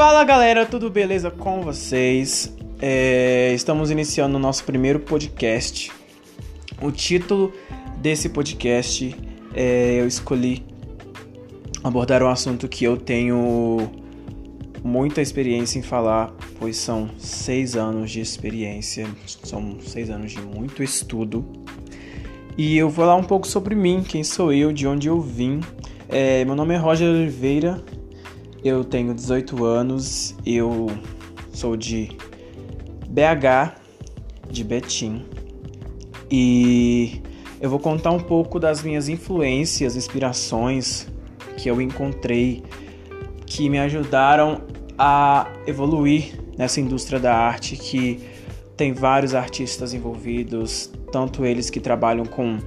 Fala galera, tudo beleza com vocês? É, estamos iniciando o nosso primeiro podcast. O título desse podcast é, eu escolhi abordar um assunto que eu tenho muita experiência em falar, pois são seis anos de experiência, são seis anos de muito estudo. E eu vou falar um pouco sobre mim, quem sou eu, de onde eu vim. É, meu nome é Roger Oliveira, eu tenho 18 anos, eu sou de BH, de Betim, e eu vou contar um pouco das minhas influências, inspirações que eu encontrei que me ajudaram a evoluir nessa indústria da arte que tem vários artistas envolvidos, tanto eles que trabalham com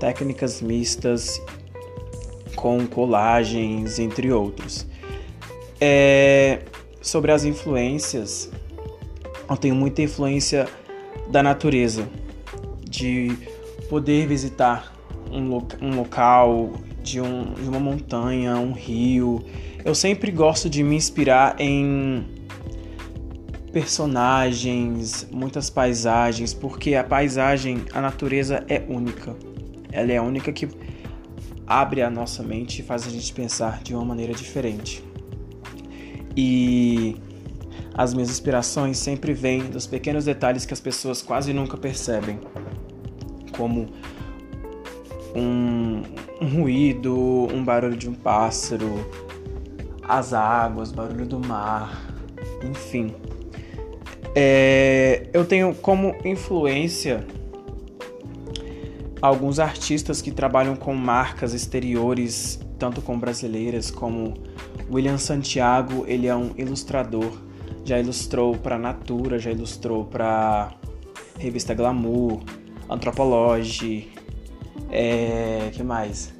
técnicas mistas, com colagens, entre outros. É, sobre as influências, eu tenho muita influência da natureza, de poder visitar um, um local, de, um, de uma montanha, um rio. Eu sempre gosto de me inspirar em personagens, muitas paisagens, porque a paisagem, a natureza é única. Ela é a única que abre a nossa mente e faz a gente pensar de uma maneira diferente. E as minhas inspirações sempre vêm dos pequenos detalhes que as pessoas quase nunca percebem, como um, um ruído, um barulho de um pássaro, as águas, barulho do mar, enfim. É, eu tenho como influência alguns artistas que trabalham com marcas exteriores, tanto com brasileiras como William Santiago, ele é um ilustrador. Já ilustrou para Natura, já ilustrou para revista Glamour, Anthropology, é, que mais?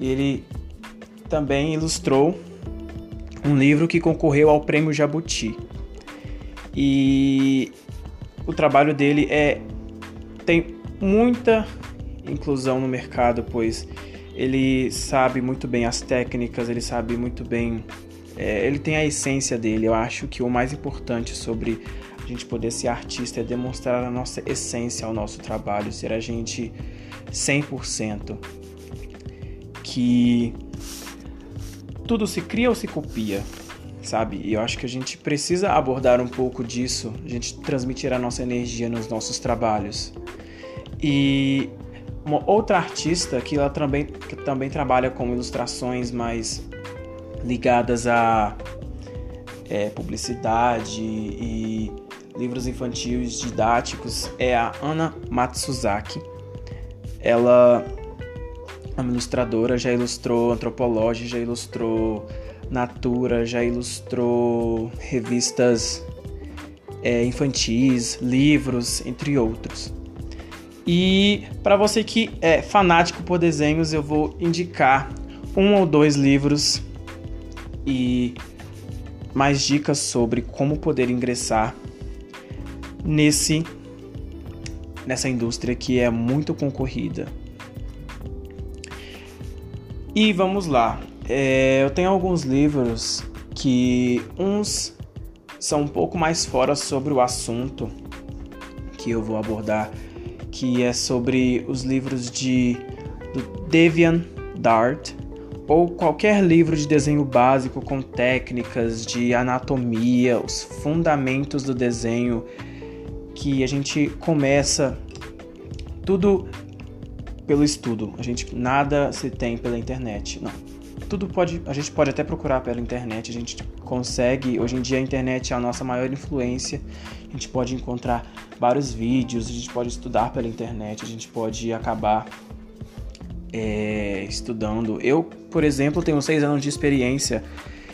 Ele também ilustrou um livro que concorreu ao Prêmio Jabuti. E o trabalho dele é tem muita inclusão no mercado, pois ele sabe muito bem as técnicas, ele sabe muito bem. É, ele tem a essência dele. Eu acho que o mais importante sobre a gente poder ser artista é demonstrar a nossa essência ao nosso trabalho, ser a gente 100%. Que tudo se cria ou se copia, sabe? E eu acho que a gente precisa abordar um pouco disso, a gente transmitir a nossa energia nos nossos trabalhos. E uma outra artista que ela também, que também trabalha com ilustrações mais ligadas a é, publicidade e livros infantis didáticos é a Ana Matsuzaki. Ela é uma ilustradora, já ilustrou Antropologia, já ilustrou Natura, já ilustrou revistas é, infantis, livros, entre outros. E para você que é fanático por desenhos, eu vou indicar um ou dois livros e mais dicas sobre como poder ingressar nesse nessa indústria que é muito concorrida. E vamos lá. É, eu tenho alguns livros que uns são um pouco mais fora sobre o assunto que eu vou abordar que é sobre os livros de Devian Dart ou qualquer livro de desenho básico com técnicas de anatomia, os fundamentos do desenho que a gente começa tudo pelo estudo. A gente nada se tem pela internet, não. Tudo pode, a gente pode até procurar pela internet, a gente consegue, hoje em dia a internet é a nossa maior influência a gente pode encontrar vários vídeos, a gente pode estudar pela internet, a gente pode acabar é, estudando. Eu, por exemplo, tenho seis anos de experiência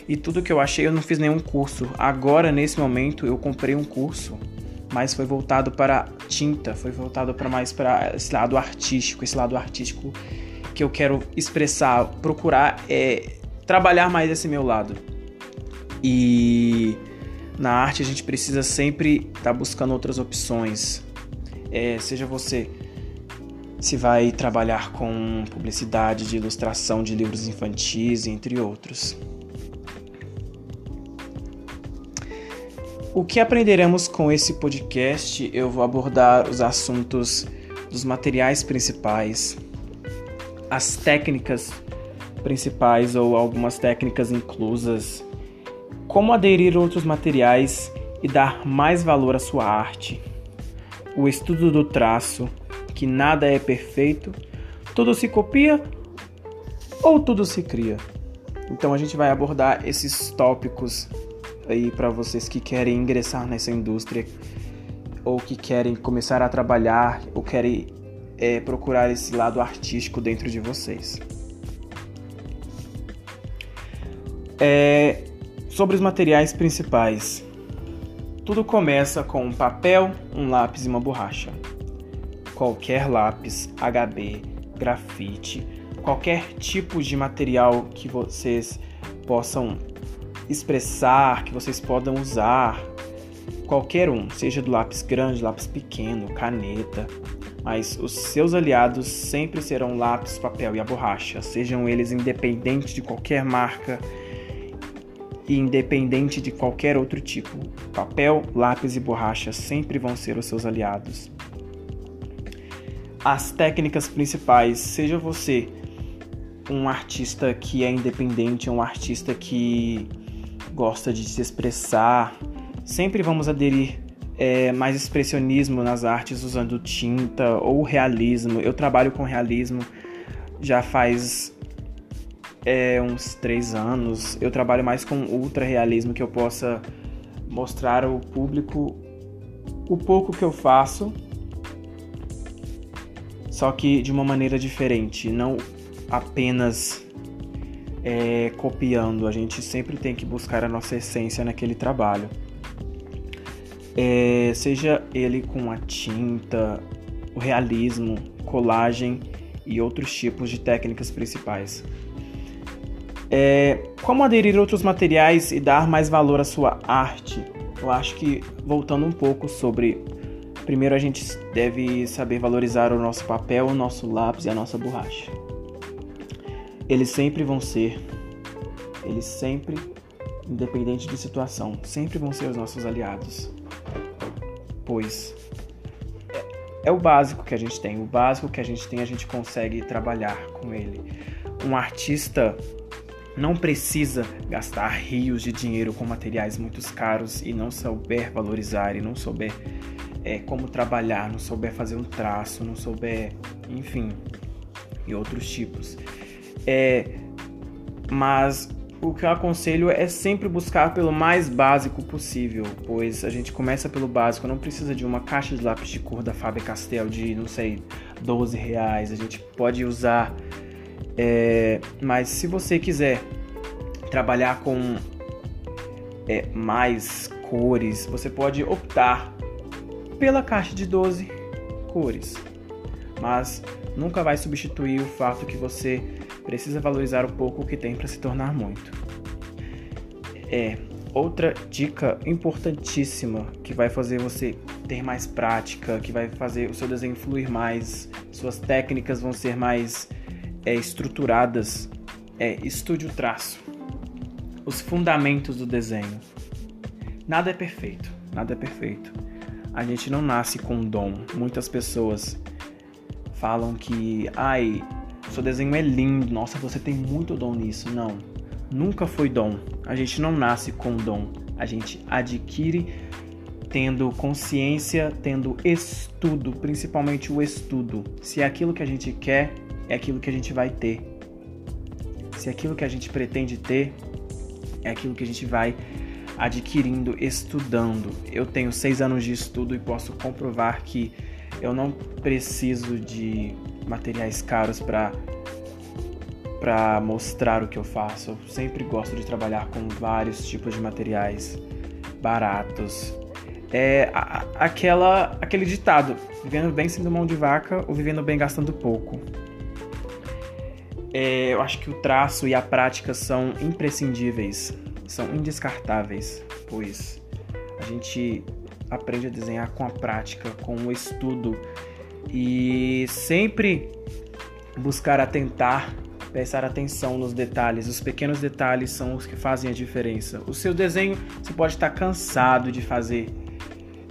e tudo que eu achei eu não fiz nenhum curso. Agora, nesse momento, eu comprei um curso, mas foi voltado para tinta, foi voltado para mais para esse lado artístico, esse lado artístico que eu quero expressar, procurar é, trabalhar mais esse meu lado. E na arte a gente precisa sempre estar tá buscando outras opções. É, seja você se vai trabalhar com publicidade de ilustração de livros infantis, entre outros. O que aprenderemos com esse podcast? Eu vou abordar os assuntos dos materiais principais, as técnicas principais ou algumas técnicas inclusas, como aderir a outros materiais e dar mais valor à sua arte, o estudo do traço, que nada é perfeito, tudo se copia ou tudo se cria. Então a gente vai abordar esses tópicos aí para vocês que querem ingressar nessa indústria ou que querem começar a trabalhar ou querem é, procurar esse lado artístico dentro de vocês. É, sobre os materiais principais. Tudo começa com um papel, um lápis e uma borracha. Qualquer lápis, HB, grafite, qualquer tipo de material que vocês possam expressar, que vocês podem usar, qualquer um, seja do lápis grande, lápis pequeno, caneta, mas os seus aliados sempre serão lápis, papel e a borracha, sejam eles independentes de qualquer marca e independente de qualquer outro tipo. Papel, lápis e borracha sempre vão ser os seus aliados. As técnicas principais, seja você um artista que é independente, um artista que gosta de se expressar. Sempre vamos aderir é, mais expressionismo nas artes usando tinta ou realismo. Eu trabalho com realismo já faz é, uns três anos. Eu trabalho mais com ultra realismo que eu possa mostrar ao público o pouco que eu faço, só que de uma maneira diferente, não apenas é, copiando, a gente sempre tem que buscar a nossa essência naquele trabalho. É, seja ele com a tinta, o realismo, colagem e outros tipos de técnicas principais. É, como aderir outros materiais e dar mais valor à sua arte? Eu acho que voltando um pouco sobre. Primeiro a gente deve saber valorizar o nosso papel, o nosso lápis e a nossa borracha. Eles sempre vão ser, eles sempre, independente de situação, sempre vão ser os nossos aliados. Pois é, é o básico que a gente tem, o básico que a gente tem a gente consegue trabalhar com ele. Um artista não precisa gastar rios de dinheiro com materiais muito caros e não souber valorizar e não souber é, como trabalhar, não souber fazer um traço, não souber, enfim, e outros tipos. É, mas o que eu aconselho é sempre buscar pelo mais básico possível, pois a gente começa pelo básico, não precisa de uma caixa de lápis de cor da Faber-Castell de, não sei, 12 reais, a gente pode usar, é, mas se você quiser trabalhar com é, mais cores, você pode optar pela caixa de 12 cores, mas nunca vai substituir o fato que você precisa valorizar um pouco o que tem para se tornar muito. É outra dica importantíssima que vai fazer você ter mais prática, que vai fazer o seu desenho fluir mais, suas técnicas vão ser mais é, estruturadas. É estude o traço, os fundamentos do desenho. Nada é perfeito, nada é perfeito. A gente não nasce com dom. Muitas pessoas falam que, ai, seu desenho é lindo, nossa, você tem muito dom nisso. Não, nunca foi dom. A gente não nasce com dom, a gente adquire tendo consciência, tendo estudo, principalmente o estudo. Se é aquilo que a gente quer, é aquilo que a gente vai ter. Se é aquilo que a gente pretende ter, é aquilo que a gente vai adquirindo, estudando. Eu tenho seis anos de estudo e posso comprovar que eu não preciso de materiais caros para para mostrar o que eu faço. Eu sempre gosto de trabalhar com vários tipos de materiais baratos. É a, aquela aquele ditado: vivendo bem sendo mão de vaca ou vivendo bem gastando pouco. É, eu acho que o traço e a prática são imprescindíveis, são indescartáveis, pois a gente aprende a desenhar com a prática, com o estudo e sempre buscar atentar prestar atenção nos detalhes. Os pequenos detalhes são os que fazem a diferença. O seu desenho, você pode estar cansado de fazer,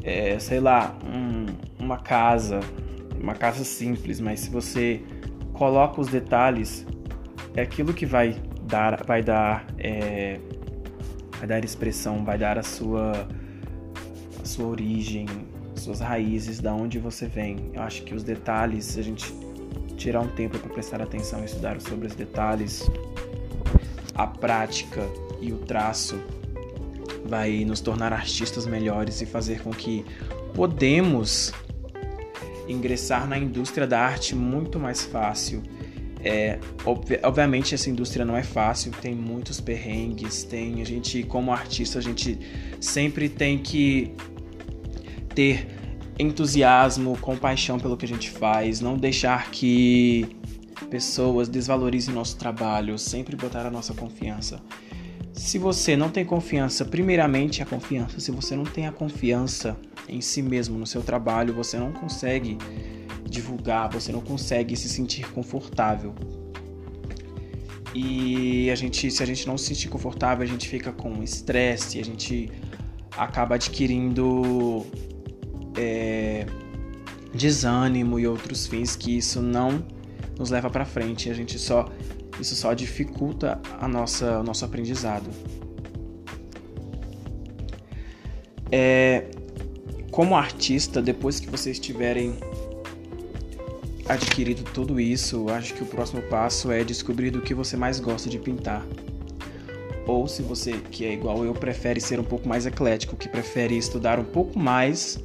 é, sei lá, um, uma casa, uma casa simples, mas se você coloca os detalhes, é aquilo que vai dar, vai dar, é, vai dar expressão, vai dar a sua, a sua origem, suas raízes, da onde você vem. Eu acho que os detalhes, a gente tirar um tempo para prestar atenção e estudar sobre os detalhes, a prática e o traço vai nos tornar artistas melhores e fazer com que podemos ingressar na indústria da arte muito mais fácil. É, obviamente essa indústria não é fácil, tem muitos perrengues, tem a gente como artista a gente sempre tem que ter entusiasmo, compaixão pelo que a gente faz, não deixar que pessoas desvalorizem nosso trabalho, sempre botar a nossa confiança. Se você não tem confiança, primeiramente a confiança, se você não tem a confiança em si mesmo, no seu trabalho, você não consegue divulgar, você não consegue se sentir confortável. E a gente, se a gente não se sentir confortável, a gente fica com estresse, a gente acaba adquirindo é, desânimo e outros fins que isso não nos leva para frente. A gente só isso só dificulta a nossa o nosso aprendizado. É, como artista, depois que vocês tiverem adquirido tudo isso, acho que o próximo passo é descobrir do que você mais gosta de pintar. Ou se você, que é igual eu, prefere ser um pouco mais eclético, que prefere estudar um pouco mais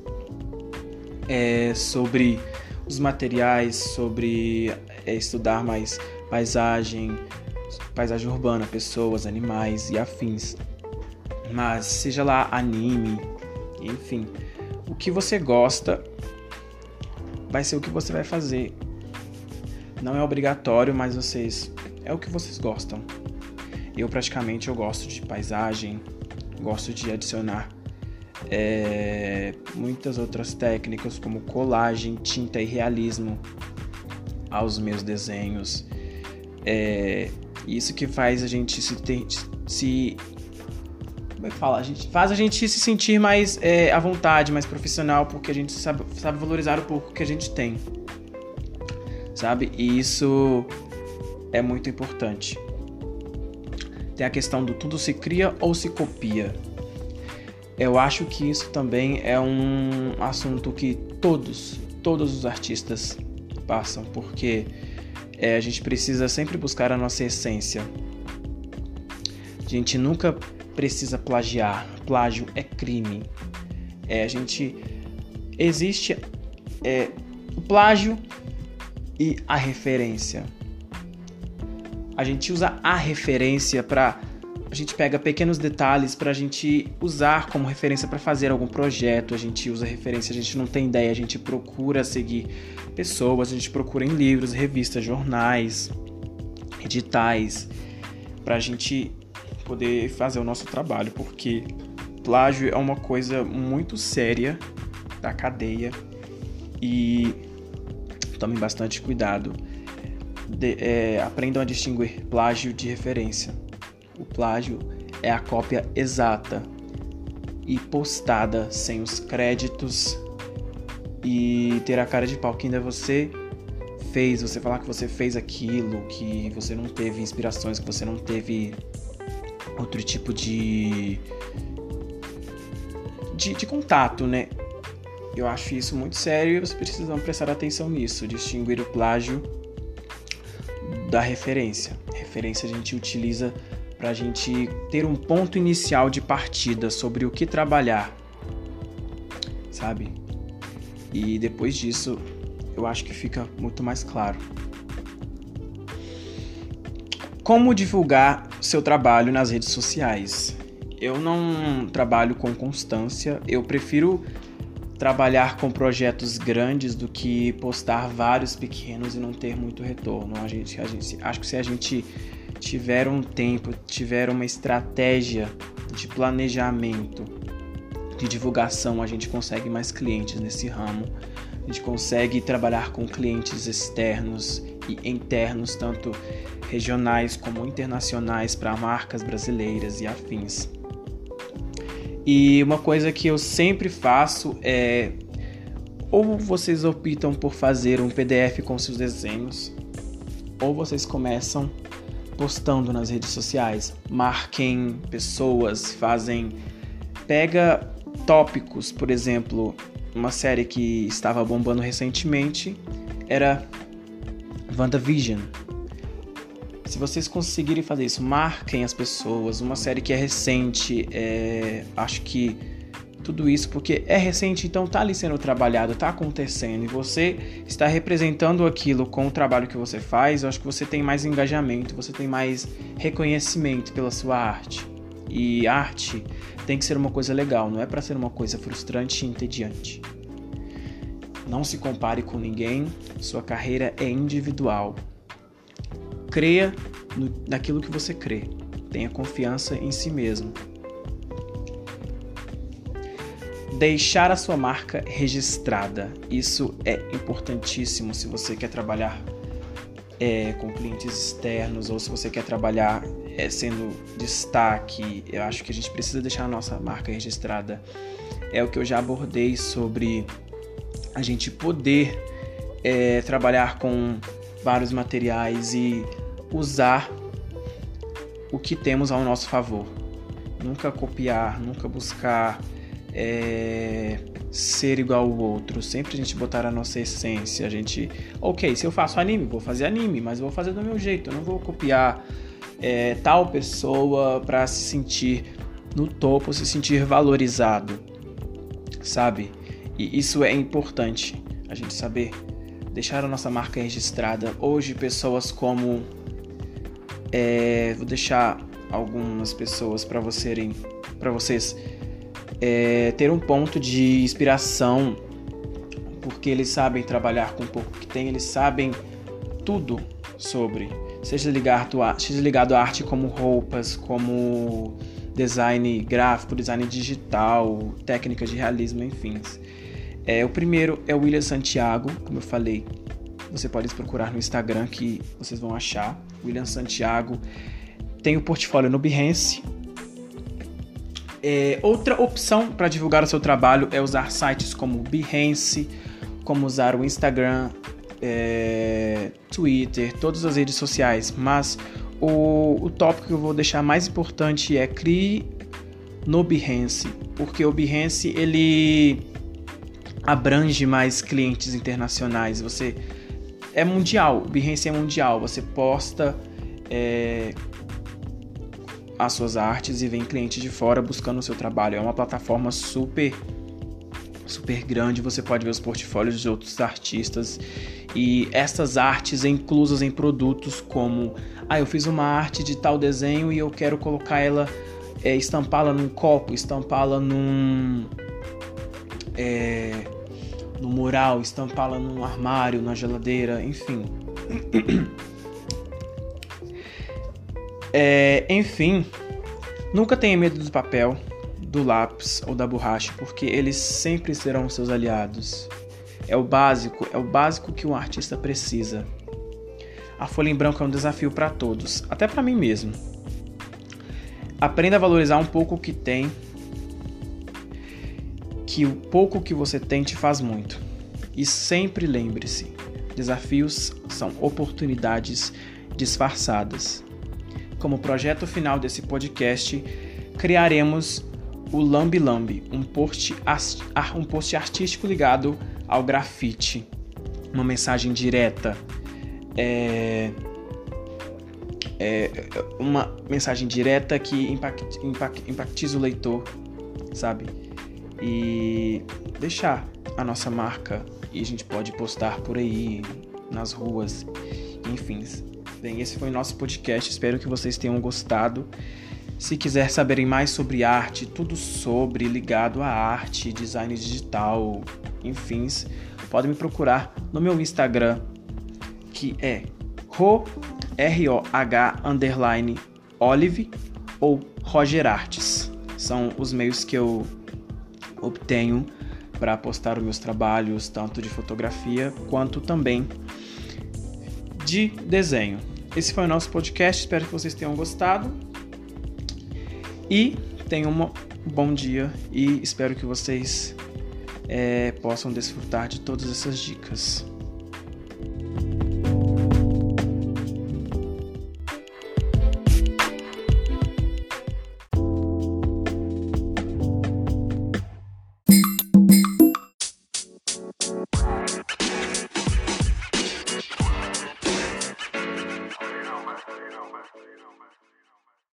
é, sobre os materiais, sobre é, estudar mais paisagem, paisagem urbana, pessoas, animais e afins. Mas seja lá anime, enfim, o que você gosta vai ser o que você vai fazer. Não é obrigatório, mas vocês é o que vocês gostam. Eu praticamente eu gosto de paisagem, gosto de adicionar é, muitas outras técnicas como colagem, tinta e realismo aos meus desenhos. É, isso que faz a gente se, ter, se como é que fala? A gente faz a gente se sentir mais é, à vontade, mais profissional, porque a gente sabe, sabe valorizar o pouco que a gente tem, sabe? E isso é muito importante. Tem a questão do tudo se cria ou se copia. Eu acho que isso também é um assunto que todos, todos os artistas passam, porque é, a gente precisa sempre buscar a nossa essência. A gente nunca precisa plagiar. Plágio é crime. É, a gente existe é, o plágio e a referência. A gente usa a referência para a gente pega pequenos detalhes para a gente usar como referência para fazer algum projeto. A gente usa referência, a gente não tem ideia, a gente procura seguir pessoas, a gente procura em livros, revistas, jornais, editais, para a gente poder fazer o nosso trabalho, porque plágio é uma coisa muito séria da cadeia e tomem bastante cuidado. De, é, aprendam a distinguir plágio de referência. O plágio é a cópia exata e postada sem os créditos e ter a cara de pau que ainda você fez, você falar que você fez aquilo, que você não teve inspirações, que você não teve outro tipo de de, de contato, né? Eu acho isso muito sério e vocês precisam prestar atenção nisso, distinguir o plágio da referência. Referência a gente utiliza para a gente ter um ponto inicial de partida sobre o que trabalhar, sabe? E depois disso, eu acho que fica muito mais claro. Como divulgar seu trabalho nas redes sociais? Eu não trabalho com constância, eu prefiro trabalhar com projetos grandes do que postar vários pequenos e não ter muito retorno. A gente, a gente acho que se a gente tiver um tempo, tiver uma estratégia de planejamento, de divulgação, a gente consegue mais clientes nesse ramo. A gente consegue trabalhar com clientes externos e internos, tanto regionais como internacionais, para marcas brasileiras e afins. E uma coisa que eu sempre faço é ou vocês optam por fazer um PDF com seus desenhos, ou vocês começam postando nas redes sociais. Marquem pessoas, fazem. Pega tópicos, por exemplo, uma série que estava bombando recentemente era WandaVision. Se vocês conseguirem fazer isso, marquem as pessoas. Uma série que é recente, é, acho que tudo isso porque é recente, então tá ali sendo trabalhado, tá acontecendo e você está representando aquilo com o trabalho que você faz, eu acho que você tem mais engajamento, você tem mais reconhecimento pela sua arte. E arte tem que ser uma coisa legal, não é para ser uma coisa frustrante e entediante. Não se compare com ninguém, sua carreira é individual. Creia no, naquilo que você crê. Tenha confiança em si mesmo. Deixar a sua marca registrada. Isso é importantíssimo se você quer trabalhar é, com clientes externos ou se você quer trabalhar é, sendo destaque. Eu acho que a gente precisa deixar a nossa marca registrada. É o que eu já abordei sobre a gente poder é, trabalhar com vários materiais e usar o que temos ao nosso favor. Nunca copiar, nunca buscar é, ser igual ao outro. Sempre a gente botar a nossa essência. A gente, ok, se eu faço anime, vou fazer anime, mas vou fazer do meu jeito. Eu não vou copiar é, tal pessoa para se sentir no topo, se sentir valorizado, sabe? E isso é importante, a gente saber deixar a nossa marca registrada. Hoje, pessoas como. É, vou deixar algumas pessoas para vocês, para vocês é, ter um ponto de inspiração, porque eles sabem trabalhar com o pouco que tem, eles sabem tudo sobre, seja ligado a, seja ligado à arte como roupas, como design gráfico, design digital, técnicas de realismo, enfim. É, o primeiro é o William Santiago, como eu falei. Você pode procurar no Instagram que vocês vão achar. William Santiago. Tem o portfólio no Behance. É, outra opção para divulgar o seu trabalho é usar sites como Behance, como usar o Instagram, é, Twitter, todas as redes sociais. Mas o, o tópico que eu vou deixar mais importante é crie no Behance, porque o Behance ele abrange mais clientes internacionais. Você é mundial, o Behance é mundial. Você posta é, as suas artes e vem clientes de fora buscando o seu trabalho. É uma plataforma super super grande. Você pode ver os portfólios de outros artistas e essas artes inclusas em produtos como ah, eu fiz uma arte de tal desenho e eu quero colocar ela, é, estampá-la num copo, estampá-la num é, no mural, estampá-la num armário, na geladeira, enfim. É, enfim, nunca tenha medo do papel, do lápis ou da borracha, porque eles sempre serão seus aliados. É o básico, é o básico que um artista precisa. A folha em branco é um desafio para todos, até para mim mesmo. Aprenda a valorizar um pouco o que tem que o pouco que você tem te faz muito. E sempre lembre-se: desafios são oportunidades disfarçadas. Como projeto final desse podcast, criaremos o Lambi Lambi, um post, um post artístico ligado ao grafite. Uma mensagem direta. É, é uma mensagem direta que impact, impact, impactiza o leitor, sabe? E deixar a nossa marca e a gente pode postar por aí nas ruas, enfim. Bem, esse foi o nosso podcast. Espero que vocês tenham gostado. Se quiser saberem mais sobre arte, tudo sobre ligado à arte, design digital, enfim, podem me procurar no meu Instagram, que é ro, R-O-H, underline, olive ou Roger Artes. São os meios que eu obtenho para postar os meus trabalhos, tanto de fotografia quanto também de desenho. Esse foi o nosso podcast, espero que vocês tenham gostado. E tenham um bom dia e espero que vocês é, possam desfrutar de todas essas dicas.